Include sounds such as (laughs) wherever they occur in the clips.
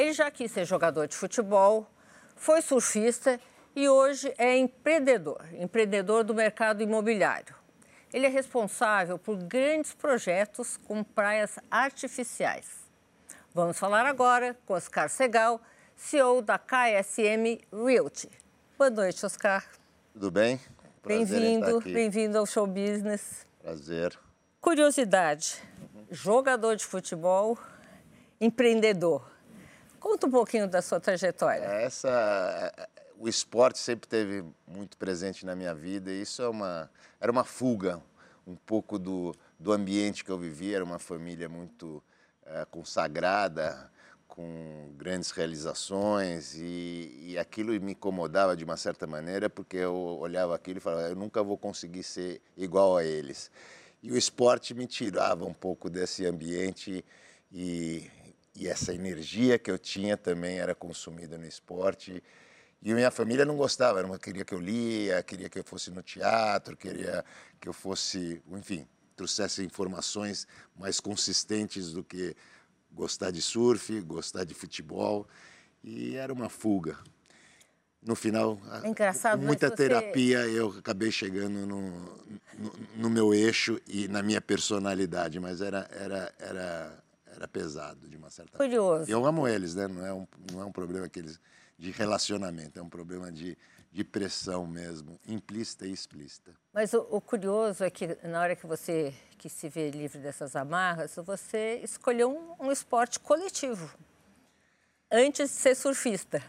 Ele já quis ser jogador de futebol, foi surfista e hoje é empreendedor, empreendedor do mercado imobiliário. Ele é responsável por grandes projetos com praias artificiais. Vamos falar agora com Oscar Segal, CEO da KSM Realty. Boa noite, Oscar. Tudo bem? Bem-vindo, bem-vindo ao show business. Prazer. Curiosidade: jogador de futebol, empreendedor. Conta um pouquinho da sua trajetória. Essa, o esporte sempre teve muito presente na minha vida e isso é uma, era uma fuga um pouco do, do ambiente que eu vivia. Era uma família muito é, consagrada, com grandes realizações e, e, aquilo me incomodava de uma certa maneira porque eu olhava aquilo e falava eu nunca vou conseguir ser igual a eles e o esporte me tirava um pouco desse ambiente e, e essa energia que eu tinha também era consumida no esporte e minha família não gostava, não queria que eu lia, queria que eu fosse no teatro, queria que eu fosse, enfim, trouxesse informações mais consistentes do que gostar de surf, gostar de futebol, e era uma fuga. No final, é engraçado, muita você... terapia, eu acabei chegando no, no, no, meu eixo e na minha personalidade, mas era, era, era, era pesado de uma certa forma. Curioso. Eu amo eles, né? Não é um, não é um problema que eles, de relacionamento, é um problema de, de pressão mesmo, implícita e explícita. Mas o, o, curioso é que na hora que você que se vê livre dessas amarras, você escolheu um, um esporte coletivo antes de ser surfista.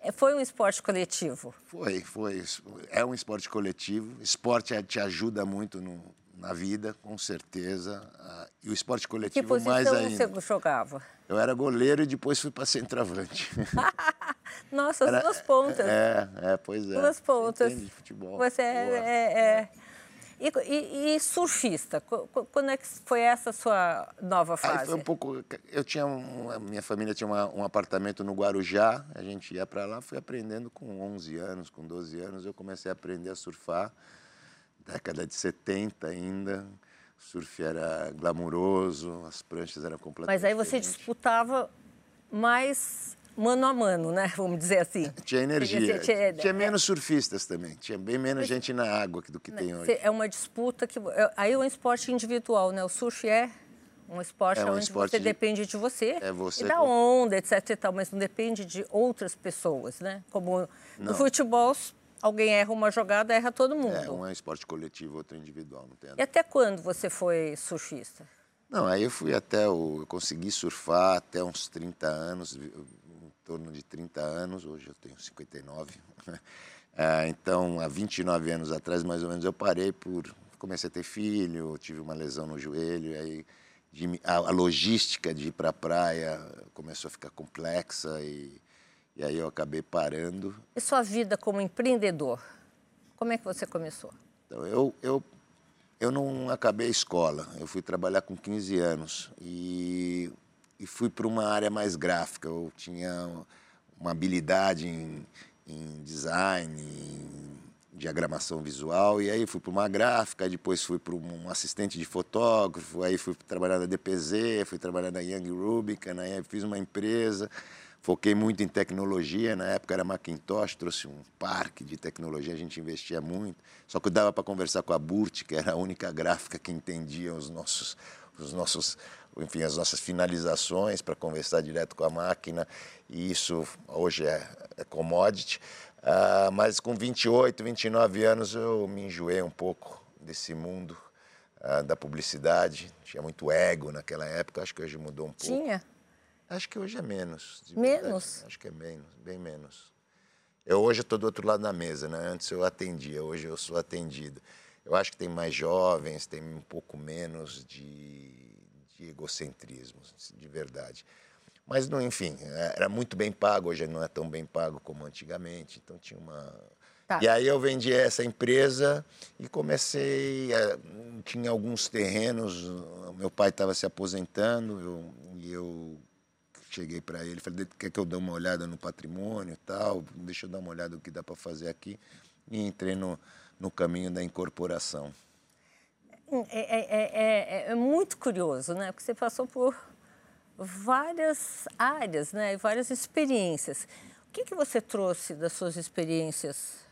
É, foi um esporte coletivo? Foi, foi. É um esporte coletivo. Esporte te ajuda muito no, na vida, com certeza. Ah, e o esporte coletivo que mais ainda. você jogava? Eu era goleiro e depois fui para centroavante. (laughs) Nossa, as duas pontas. É, é, pois é. Duas pontas. Futebol. Você é, é, é. E, e, e, surfista, quando é que foi essa sua nova fase? Aí foi um pouco. Eu tinha minha família tinha uma, um apartamento no Guarujá, a gente ia para lá, fui aprendendo com 11 anos, com 12 anos, eu comecei a aprender a surfar, década de 70 ainda. O surf era glamuroso, as pranchas eram completamente. Mas aí você diferentes. disputava mais mano a mano, né? (laughs) Vamos dizer assim. Tinha energia. Tinha, tinha menos surfistas também. Tinha bem menos gente na água do que tem hoje. É uma disputa que. É, aí é um esporte individual, né? O surf é um esporte é um onde esporte você de... depende de você, é você e da onda, etc e tal, mas não depende de outras pessoas, né? Como não. no futebol, alguém erra uma jogada, erra todo mundo. É, um é esporte coletivo, outro é individual, não tem E até quando você foi surfista? Não, aí eu fui até o. Eu consegui surfar até uns 30 anos, torno de 30 anos, hoje eu tenho 59. (laughs) Ah, então, há 29 anos atrás, mais ou menos, eu parei por. Comecei a ter filho, tive uma lesão no joelho, aí de, a, a, logística de ir para a praia começou a ficar complexa e, e aí eu acabei parando. E sua vida como empreendedor? Como é que você começou? Então, eu, eu, eu não acabei a escola, eu fui trabalhar com 15 anos e e fui para uma área mais gráfica. Eu tinha uma habilidade em, em design, em diagramação visual, e aí fui para uma gráfica, depois fui para um assistente de fotógrafo, aí fui trabalhar na DPZ, fui trabalhar na Young Rubicon, aí fiz uma empresa, foquei muito em tecnologia, na época era Macintosh, trouxe um parque de tecnologia, a gente investia muito, só que dava para conversar com a Burt, que era a única gráfica que entendia os nossos, os nossos enfim, as nossas finalizações para conversar direto com a máquina, e isso hoje é, é commodity. Uh, mas com 28, 29 anos eu me enjoei um pouco desse mundo uh, da publicidade. Tinha muito ego naquela época, acho que hoje mudou um pouco. Tinha? Acho que hoje é menos. Menos? Acho que é menos, bem menos. Eu hoje estou do outro lado da mesa, né? Antes eu atendia, hoje eu sou atendido. Eu acho que tem mais jovens, tem um pouco menos de de egocentrismo, de verdade. Mas, não, enfim, era muito bem pago, hoje não é tão bem pago como antigamente, então tinha uma... Tá. E aí eu vendi essa empresa e comecei, a, tinha alguns terrenos, meu pai estava se aposentando eu, e eu cheguei para ele, falei, quer que eu dê uma olhada no patrimônio e tal, deixa eu dar uma olhada no que dá para fazer aqui, e entrei no, no caminho da incorporação. É, é, é, é, muito curioso, né? Porque você passou por várias áreas, né? várias experiências. O que, que você trouxe das suas experiências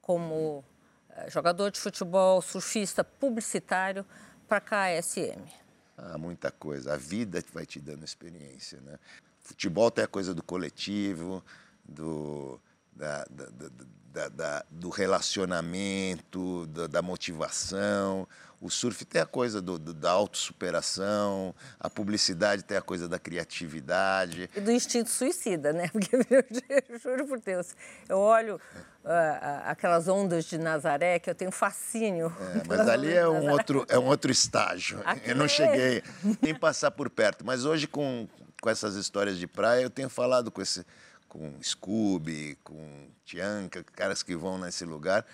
como eh, jogador de futebol, surfista, publicitário para a KSM? Ah, muita coisa. A vida vai te dando experiência, né? Futebol tem a coisa do coletivo, do, da, da, da do relacionamento, da, motivação. O surf tem a coisa do, do, da autossuperação, a publicidade tem a coisa da criatividade. E do instinto suicida, né? (laughs) Porque, eu juro por Deus, eu olho uh, aquelas ondas de Nazaré, que eu tenho fascínio. É, mas ali é um, outro, é um outro estágio. (laughs) Aqui eu não é. cheguei nem passar por perto. Mas hoje, com, com essas histórias de praia, eu tenho falado com esse com Scooby, com Tianca, caras que vão nesse lugar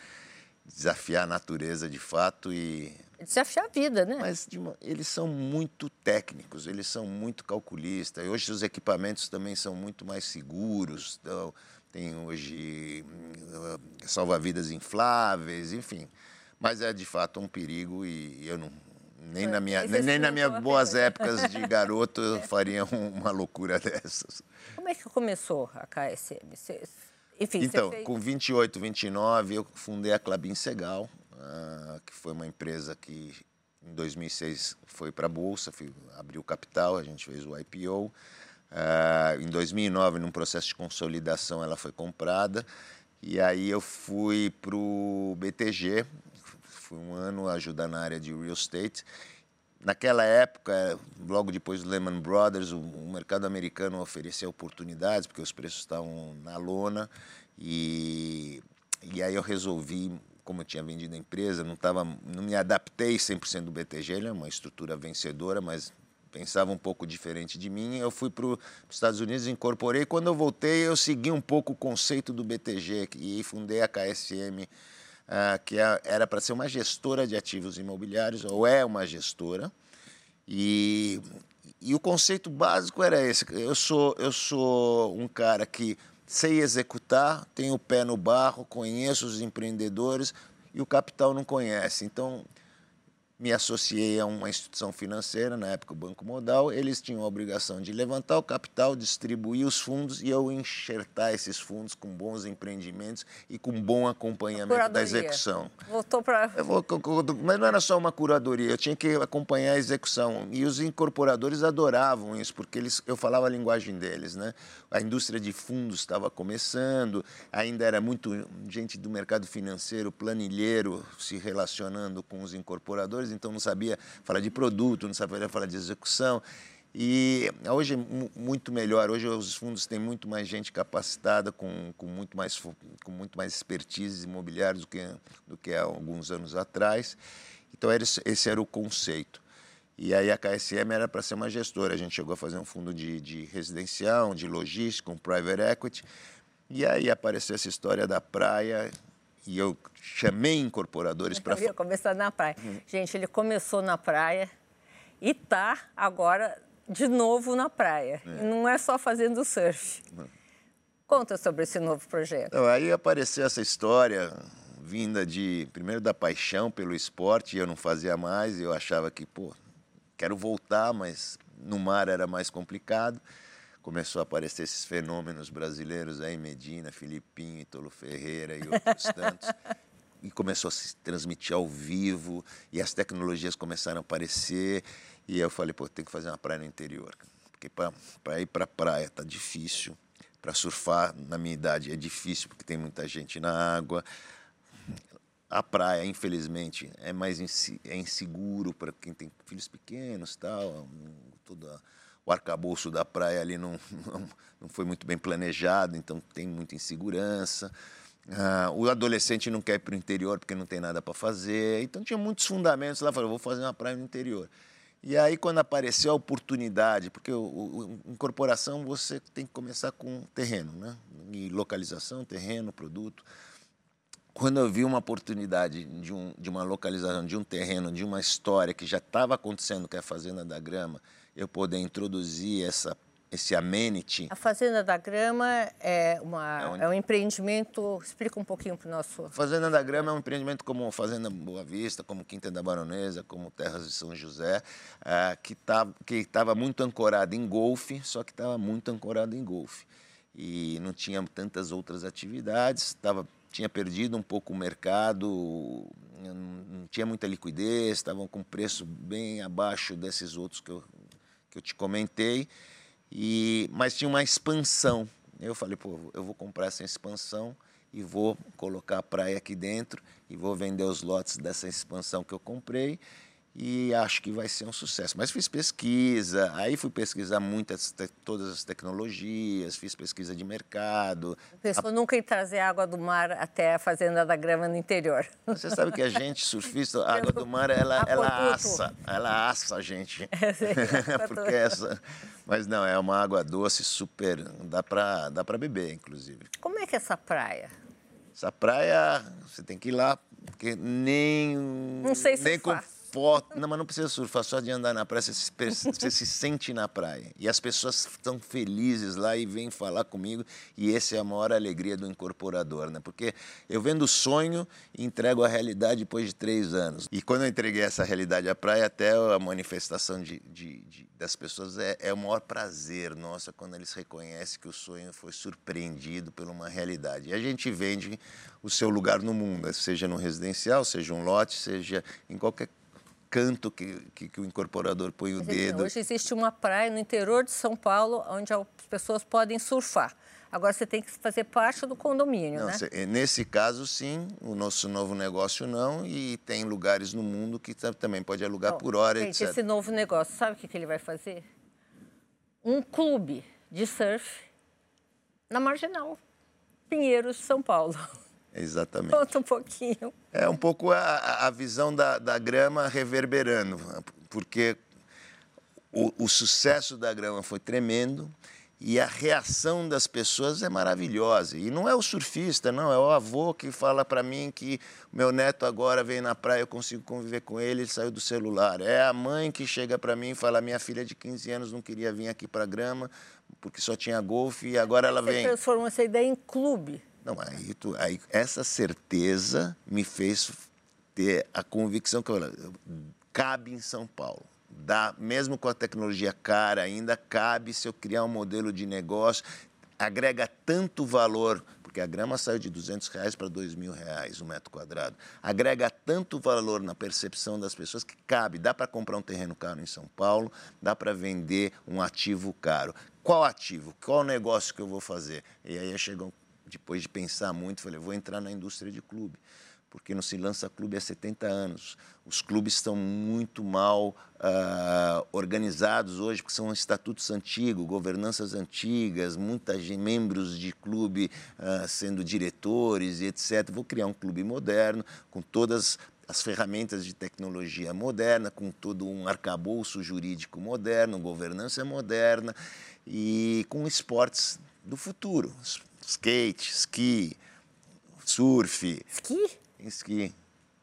desafiar a natureza de fato e desafiar a vida, né? Mas uma, eles são muito técnicos, eles são muito calculistas. Hoje os equipamentos também são muito mais seguros. Então, tem hoje hum, salva-vidas infláveis, enfim. Mas é de fato um perigo e eu não nem na minha nem, nem na minha boas épocas de garoto eu faria uma loucura (laughs) dessas. Como é que começou a KSM? Você, enfim, então, fez... com 28, 29, eu fundei a Clabin Segal, uh, que foi uma empresa que em 2006 foi para a Bolsa, fui, abriu capital, a gente fez o IPO. Uh, ah, em 2009, num processo de consolidação, ela foi comprada. E aí eu fui para o BTG, fui um ano ajudar na área de real estate. Naquela época, logo depois do Lehman Brothers, o, o mercado americano oferecia oportunidades, porque os preços estavam na lona. E, e aí eu resolvi, como eu tinha vendido a empresa, não, tava, não me adaptei 100% do BTG, ele é uma estrutura vencedora, mas pensava um pouco diferente de mim. Eu fui para os Estados Unidos, incorporei. Quando eu voltei, eu segui um pouco o conceito do BTG e fundei a KSM ah, que é, era para ser uma gestora de ativos imobiliários, ou é uma gestora. E, e o conceito básico era esse. Eu sou, eu sou um cara que sei executar, tenho o pé no barro, conheço os empreendedores e o capital não conhece. Então, me associei a uma instituição financeira, na época o Banco Modal, eles tinham a obrigação de levantar o capital, distribuir os fundos e eu enxertar esses fundos com bons empreendimentos e com bom acompanhamento da execução. Voltou para... Mas não era só uma curadoria, eu tinha que acompanhar a execução. E os incorporadores adoravam isso, porque eles, eu falava a linguagem deles. Né? A indústria de fundos estava começando, ainda era muito gente do mercado financeiro, planilheiro, se relacionando com os incorporadores, então não sabia falar de produto, não sabia falar de execução. E hoje é muito melhor. Hoje os fundos têm muito mais gente capacitada, com, com, muito, mais, com muito mais expertise imobiliária do que, do que há alguns anos atrás. Então, esse, esse era o conceito. E aí a KSM era para ser uma gestora. A gente chegou a fazer um fundo de, de residencial, de logística, um private equity. E aí apareceu essa história da praia e eu chamei incorporadores para... (laughs) Começar na praia. Hum. Gente, ele começou na praia e está agora de novo na praia. É. Não é só fazendo surf. Hum. Conta sobre esse novo projeto. Então, aí apareceu essa história vinda de, primeiro, da paixão pelo esporte, eu não fazia mais, eu achava que, pô, quero voltar, mas no mar era mais complicado começou a aparecer esses fenômenos brasileiros aí, Medina, Filipinho, Tolo Ferreira e outros tantos. E começou a se transmitir ao vivo, e as tecnologias começaram a aparecer. E eu falei, pô, tem que fazer uma praia no interior. Porque para ir para praia tá difícil. Para surfar, na minha idade, é difícil, porque tem muita gente na água. A praia, infelizmente, é mais é inseguro para quem tem filhos pequenos, tal, toda o arcabouço da praia ali não, (laughs) não, não foi muito bem planejado, então tem muita insegurança. Ah, o adolescente não quer ir para o interior porque não tem nada para fazer. Então tinha muitos fundamentos lá. Falei, vou fazer uma praia no interior. E aí, quando apareceu a oportunidade, porque o, o, incorporação você tem que começar com terreno, né? E localização, terreno, produto. Quando eu vi uma oportunidade de, um, de uma localização, de um terreno, de uma história que já estava acontecendo, que é a Fazenda da Grama, eu poder introduzir essa esse amenity. A Fazenda da Grama é, uma, é, um... é um empreendimento. Explica um pouquinho para o nosso. Fazenda da Grama é um empreendimento como Fazenda Boa Vista, como Quinta da Baronesa, como Terras de São José, é, que tá, estava muito ancorado em golfe, só que estava muito ancorado em golfe. E não tinha tantas outras atividades, tava, tinha perdido um pouco o mercado, não tinha muita liquidez, estavam com preço bem abaixo desses outros que eu, que eu te comentei. E, mas tinha uma expansão. Eu falei, pô, eu vou comprar essa expansão e vou colocar a praia aqui dentro e vou vender os lotes dessa expansão que eu comprei e acho que vai ser um sucesso. Mas fiz pesquisa, aí fui pesquisar muitas, todas as tecnologias, fiz pesquisa de mercado. Pensou a... nunca em trazer água do mar até a Fazenda da Grama no interior. Você sabe que a gente, (laughs) surfista, a água do mar, ela, ela assa, ela assa a gente. (laughs) É, (laughs) Porque essa... Mas não, é uma água doce, super, dá para dá beber, inclusive. Como é que é essa praia? Essa praia, você tem que ir lá, porque nem... Não sei se nem com foto. Não, mas não precisa surfar, só de andar na praia, você se, (laughs) você se sente na praia. E as pessoas estão felizes lá e vêm falar comigo. E essa é a maior alegria do incorporador, né? Porque eu vendo o sonho e entrego a realidade depois de três anos. E quando eu entreguei essa realidade à praia, até a manifestação de, de, de das pessoas é, é o maior prazer nossa quando eles reconhecem que o sonho foi surpreendido por uma realidade. E a gente vende o seu lugar no mundo, seja no residencial, seja um lote, seja em qualquer canto que, que, que o incorporador põe o Mas, dedo. Hoje existe uma praia no interior de São Paulo onde as pessoas podem surfar. Agora você tem que fazer parte do condomínio, não, né? Nesse caso, sim. O nosso novo negócio não. E tem lugares no mundo que também pode alugar por hora, gente, etc. Esse novo negócio, sabe o que, que ele vai fazer? Um clube de surf na Marginal, Pinheiros, São Paulo. (laughs) Exatamente. Conta um pouquinho. É um pouco a, a visão da, da grama reverberando, porque o, o sucesso da grama foi tremendo e a reação das pessoas é maravilhosa. E não é o surfista, não, é o avô que fala para mim que meu neto agora vem na praia, eu consigo conviver com ele, ele saiu do celular. É a mãe que chega para mim e fala: minha filha de 15 anos não queria vir aqui para a grama porque só tinha golfe e agora ela Você vem. Transformou essa ideia em clube. Não, aí, tu, aí essa certeza me fez ter a convicção que eu, cabe em São Paulo. Dá, mesmo com a tecnologia cara ainda, cabe se eu criar um modelo de negócio, agrega tanto valor, porque a grama saiu de 200 reais para 2 mil reais um metro quadrado, agrega tanto valor na percepção das pessoas que cabe, dá para comprar um terreno caro em São Paulo, dá para vender um ativo caro. Qual ativo? Qual negócio que eu vou fazer? E aí chegam depois de pensar muito, falei, vou entrar na indústria de clube, porque não se lança clube há 70 anos. Os clubes estão muito mal uh, organizados hoje, porque são estatutos antigos, governanças antigas, muitos membros de clube uh, sendo diretores e etc. Vou criar um clube moderno, com todas as ferramentas de tecnologia moderna, com todo um arcabouço jurídico moderno, governança moderna e com esportes do futuro, skate, esqui, surf. Esqui? Esqui.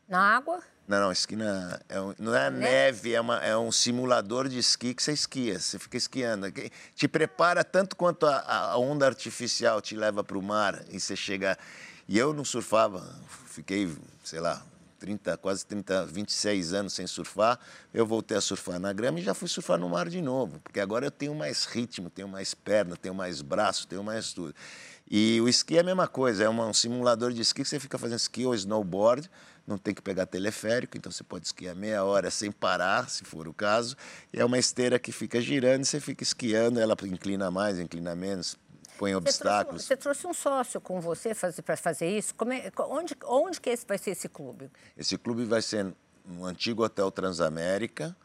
Na água? Não, não, esqui na, é não é neve, é, uma, é um simulador de esqui que você esquia, você fica esquiando. Te prepara tanto quanto a, a onda artificial te leva para o mar e você chega. E eu não surfava, fiquei, sei lá, 30, quase 30, 26 anos sem surfar, eu voltei a surfar na grama e já fui surfar no mar de novo, porque agora eu tenho mais ritmo, tenho mais perna, tenho mais braço, tenho mais tudo. E o esqui é a mesma coisa, é um simulador de esqui que você fica fazendo esqui ou snowboard, não tem que pegar teleférico, então você pode esquiar meia hora sem parar, se for o caso. E é uma esteira que fica girando e você fica esquiando, ela inclina mais, inclina menos, põe obstáculos. Você trouxe, você trouxe um sócio com você para fazer isso? É, onde, onde que esse vai ser esse clube? Esse clube vai ser no antigo Hotel Transamérica,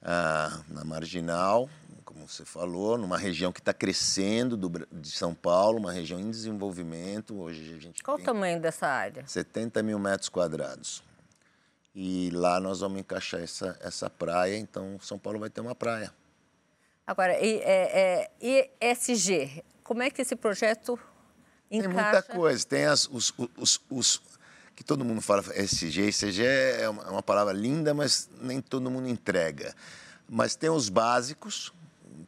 ah, na Marginal, como você falou, numa região que está crescendo do, de São Paulo, uma região em desenvolvimento. Hoje a gente Qual o tamanho dessa área? 70 mil metros quadrados. E lá nós vamos encaixar essa, essa praia, então São Paulo vai ter uma praia. Agora, e, é, é, ESG, como é que esse projeto encaixa? Tem muita coisa, tem as, os, os, os que todo mundo fala ESG, ESG é uma, é uma palavra linda, mas nem todo mundo entrega. Mas tem os básicos,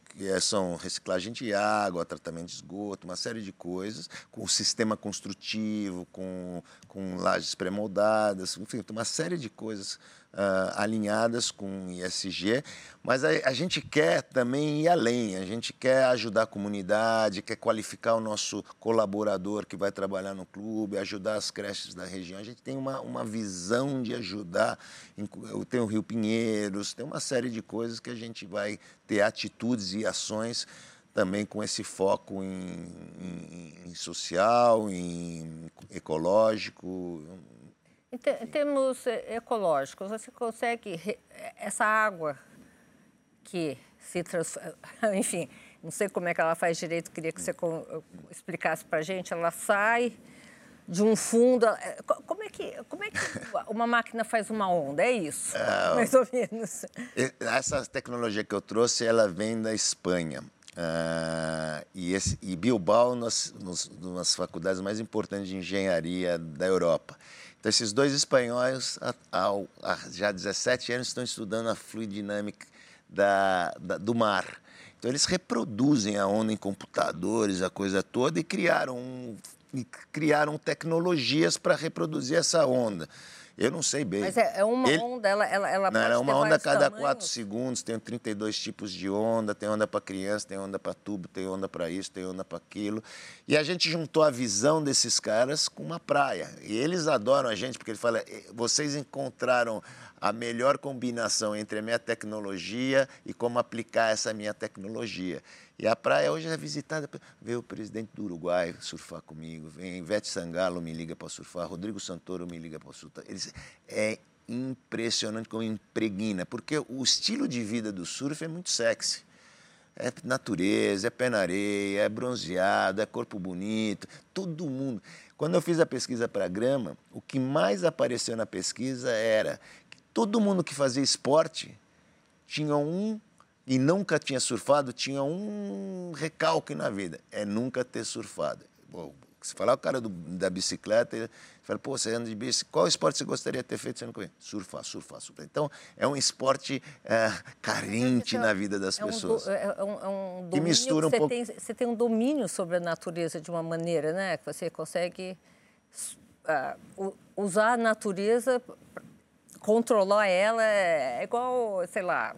que é, são reciclagem de água, tratamento de esgoto, uma série de coisas, com sistema construtivo, com, com lajes pré-moldadas, enfim, uma série de coisas uh, alinhadas com ISG, mas a, a, gente quer também ir além, a gente quer ajudar a comunidade, quer qualificar o nosso colaborador que vai trabalhar no clube, ajudar as creches da região. A gente tem uma, uma visão de ajudar. Tem o Rio Pinheiros, tem uma série de coisas que a gente vai ter atitudes e ações também com esse foco em, em, em social, em ecológico, em, termos eh, ecológicos, você consegue essa água que se transforma, (laughs) enfim, não sei como é que ela faz direito, queria que você explicasse para a gente. Ela sai de um fundo. Eh, como é que, como é que (laughs) uma máquina faz uma onda? É isso, é, (laughs) mais ou menos. Essa tecnologia que eu trouxe, ela vem da Espanha. Uh, e, esse, e Bilbao, nas, nas, nas faculdades mais importantes de engenharia da Europa. Então, esses dois espanhóis, há já 17 anos, estão estudando a fluidinâmica da, da, do mar. Então, eles reproduzem a onda em computadores, a coisa toda, e criaram, e criaram tecnologias para reproduzir essa onda. Eu não sei bem. Mas é, é uma Ele... onda, ela, ela, ela não, pode é uma onda a cada tamanhos? quatro segundos, tem 32 tipos de onda, tem onda para criança, tem onda para tubo, tem onda para isso, tem onda para aquilo. E a gente juntou a visão desses caras com uma praia. E eles adoram a gente, porque ele fala, vocês encontraram a melhor combinação entre a minha tecnologia e como aplicar essa minha tecnologia. E a praia hoje é visitada. Veio o presidente do Uruguai surfar comigo, vem Ivete Sangalo me liga para surfar, Rodrigo Santoro me liga para surfar. Eles, é impressionante como impregna, porque o estilo de vida do surf é muito sexy. É natureza, é pé na areia, é bronzeado, é corpo bonito, todo mundo. Quando eu fiz a pesquisa para grama, o que mais apareceu na pesquisa era todo mundo que fazia esporte tinha um e nunca tinha surfado, tinha um recalque na vida, é nunca ter surfado. Se falar o cara do, da bicicleta, ele fala, pô, você anda de bicicleta, qual esporte você gostaria de ter feito você não conhece? Surfar, surfar, surfar. Então, é um esporte é, carente na vida das é pessoas. Um, é, um, é um que mistura um você pouco... Tem, você tem um domínio sobre a natureza de uma maneira, né? Que você consegue uh, usar a natureza, controlar ela, é igual, sei lá,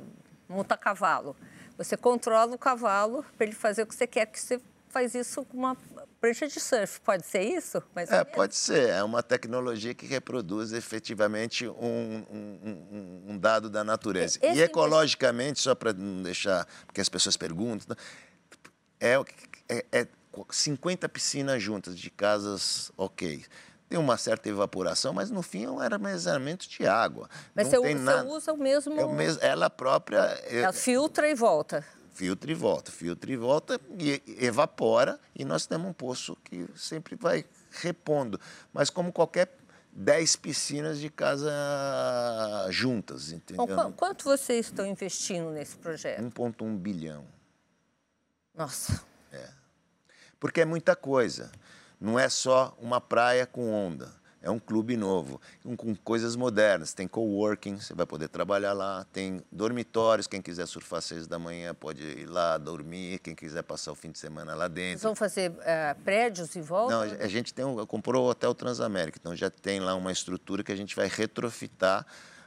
montar cavalo. Você controla o cavalo para ele fazer o que você quer, que você faz isso com uma prancha de surf. Pode ser isso? Mais é, pode ser. É uma tecnologia que reproduz efetivamente um, um, um dado da natureza. Esse e ecologicamente, só para não deixar, porque as pessoas perguntam, é, é, é 50 piscinas juntas de casas ok tem uma certa evaporação, mas no fim é um armazenamento de água. Mas não você, tem nada. usa o mesmo... É o mesmo... Ela própria... É ela filtra e volta. Filtra e volta, filtra e volta e evapora e nós temos um poço que sempre vai repondo. Mas como qualquer 10 piscinas de casa juntas, entendeu? Bom, quanto vocês estão investindo nesse projeto? 1,1 bilhão. Nossa. É. Porque é muita coisa. Não é só uma praia com onda. É um clube novo, com coisas modernas. Tem coworking, você vai poder trabalhar lá. Tem dormitórios, quem quiser surfar às seis da manhã pode ir lá dormir. Quem quiser passar o fim de semana lá dentro. Vocês vão fazer uh, prédios em volta? Não, a gente tem um, comprou o Hotel Transamérica, então já tem lá uma estrutura que a gente vai retrofitar.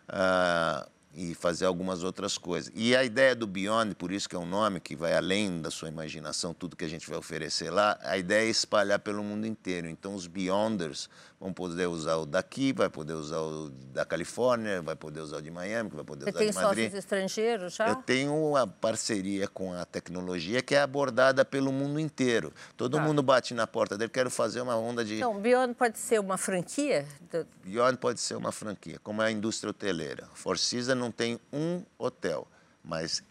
Uh, e fazer algumas outras coisas. E a ideia do Beyond, por isso que é um nome que vai além da sua imaginação, tudo que a gente vai oferecer lá, a ideia é espalhar pelo mundo inteiro. Então, os Beyonders vão poder usar o daqui, vai poder usar o da Califórnia, vai poder usar o de Miami, vai poder Você usar o de Madrid. Tem sócios estrangeiros já? Eu tenho uma parceria com a tecnologia que é abordada pelo mundo inteiro. Todo tá. mundo bate na porta dele, quero fazer uma onda de... Então, Beyond pode ser uma franquia? Beyond pode ser uma franquia, como é a indústria hoteleira. Four Seasons não tem um hotel, mas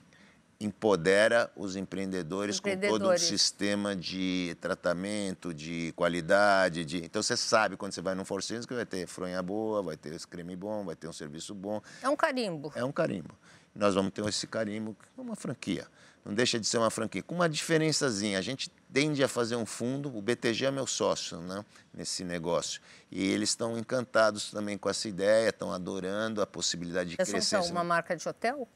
empodera os empreendedores, empreendedores, com todo um sistema de tratamento, de qualidade. De... Então você sabe quando você vai num Four Seasons que vai ter fronha boa, vai ter creme bom, vai ter um serviço bom. É um carimbo. É um carimbo. Nós vamos ter esse carimbo, uma franquia. Não deixa de ser uma franquia. Com uma diferençazinha, a gente tende a fazer um fundo, o BTG é meu sócio né, nesse negócio. E eles estão encantados também com essa ideia, estão adorando a possibilidade de Vocês crescer. Vocês são uma marca de hotel?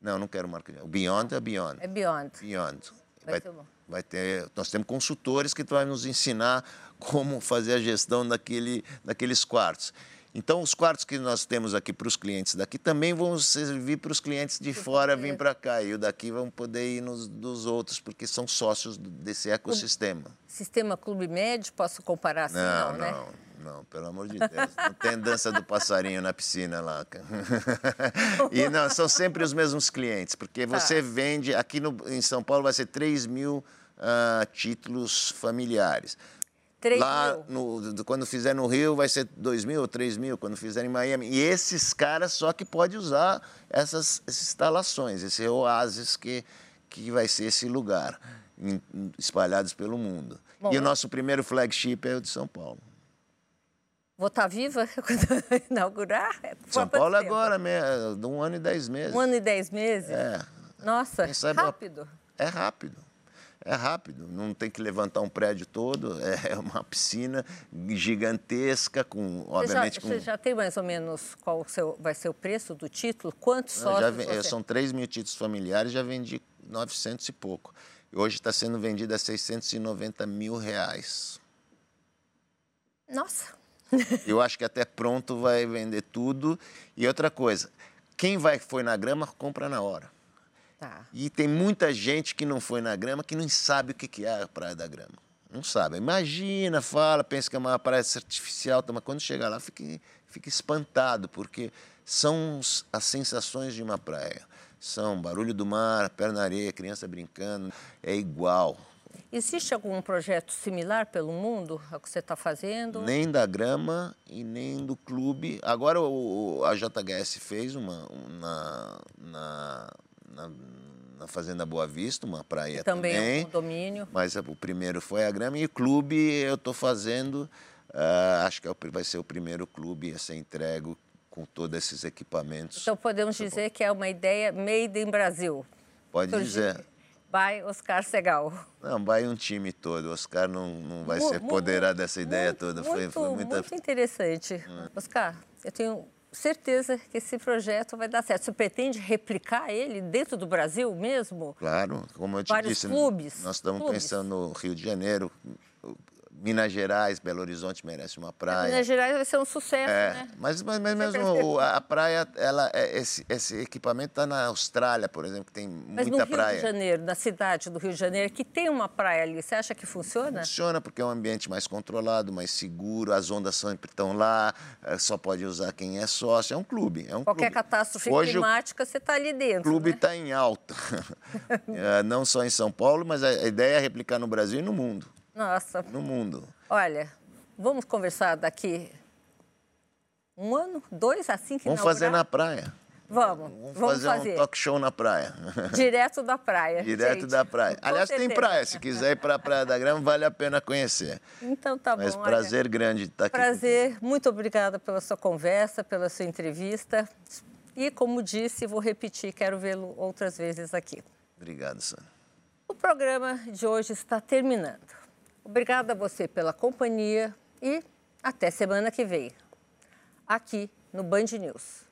Não, não quero marca. O Beyond é Beyond. É Beyond. Beyond. Vai, vai, vai ter, nós temos consultores que vão nos ensinar como fazer a gestão daquele, daqueles quartos. Então, os quartos que nós temos aqui para os clientes daqui também vão servir para os clientes de fora vir para cá. E o daqui vão poder ir nos dos outros, porque são sócios desse ecossistema. Sistema Clube Médio, posso comparar assim? Não, não, não, né? não, pelo amor de Deus. Não tem dança do passarinho na piscina lá. (laughs) e não, são sempre os mesmos clientes, porque tá. você tá. vende, aqui no, em São Paulo vai ser 3 mil uh, títulos familiares. 3 Lá, no, quando fizer no Rio, vai ser 2 mil ou 3 mil, quando fizer em Miami. E esses caras só que pode usar essas, essas instalações, esse oásis que, que vai ser esse lugar, em, espalhados pelo mundo. Bom, e o nosso primeiro flagship é o de São Paulo. Vou estar tá viva (laughs) quando inaugurar? São Paulo tempo? agora, de um ano e dez meses. Um ano e dez meses? É. Nossa, rápido. É rápido. É rápido, não tem que levantar um prédio todo, (laughs) é uma piscina gigantesca, com, obviamente... Você já, com... Você já tem mais ou menos qual seu, vai ser o preço do título? Quantos sócios já, você... São 3 mil títulos familiares, já vendi 900 e pouco. Hoje está sendo vendido a 690 mil reais. Nossa! (laughs) Eu acho que até pronto vai vender tudo. E outra coisa, quem vai foi na grama, compra na hora. Tá. E tem muita gente que não foi na grama que não sabe o que é a Praia da Grama. Não sabe. Imagina, fala, pensa que é uma praia artificial, mas quando chega lá fica, fica espantado, porque são as sensações de uma praia. São barulho do mar, pé na areia, criança brincando, é igual. Existe algum projeto similar pelo mundo ao que você está fazendo? Nem da grama e nem do clube. Agora o, a JHS fez uma, uma na, na, na Fazenda Boa Vista, uma praia também. Também é um condomínio. Mas o primeiro foi a Grama e o clube eu estou fazendo, uh, acho que é vai ser o primeiro clube a ser entregue com todos esses equipamentos. Então podemos dizer que é uma ideia made in Brasil. Pode dizer. By Oscar Segal. Não, vai um time todo. O Oscar não, não vai ser apoderado dessa ideia muito, toda. Foi, muito, foi muita... muito interessante. Hum. Oscar, eu tenho certeza que esse projeto vai dar certo. Você pretende replicar ele dentro do Brasil mesmo? Claro, como eu te Vários disse, clubes, nós estamos clubes. pensando no Rio de Janeiro, Minas Gerais, Belo Horizonte merece uma praia. Minas Gerais vai ser um sucesso, é, né? Mas, mas, mas mesmo a praia, ela, é, esse, esse equipamento está na Austrália, por exemplo, que tem mas muita praia. Mas no Rio de Janeiro, na cidade do Rio de Janeiro, que tem uma praia ali, você acha que funciona? Funciona porque é um ambiente mais controlado, mais seguro, as ondas sempre estão lá, é, só pode usar quem é sócio. É um clube, é um Qualquer clube. catástrofe Hoje, climática, você está ali dentro, O clube está né? em alta, (laughs) é, não só em São Paulo, mas a ideia é replicar no Brasil e no mundo. Nossa. No mundo. Olha, vamos conversar daqui um ano, dois, assim que Vamos inaugurar? fazer na praia. Vamos, vamos, vamos fazer, fazer, um talk show na praia. (laughs) Direto da praia. Direto gente. da praia. Aliás, certeza. tem praia. Se quiser ir para a Praia da Grama, vale a pena conhecer. Então tá Mas bom. Mas prazer olha, grande estar aqui. Prazer, muito obrigada pela sua conversa, pela sua entrevista. E, como disse, vou repetir, quero vê-lo outras vezes aqui. Obrigado, Sônia. O programa de hoje está terminando. Obrigada a você pela companhia e até semana que vem, aqui no Band News.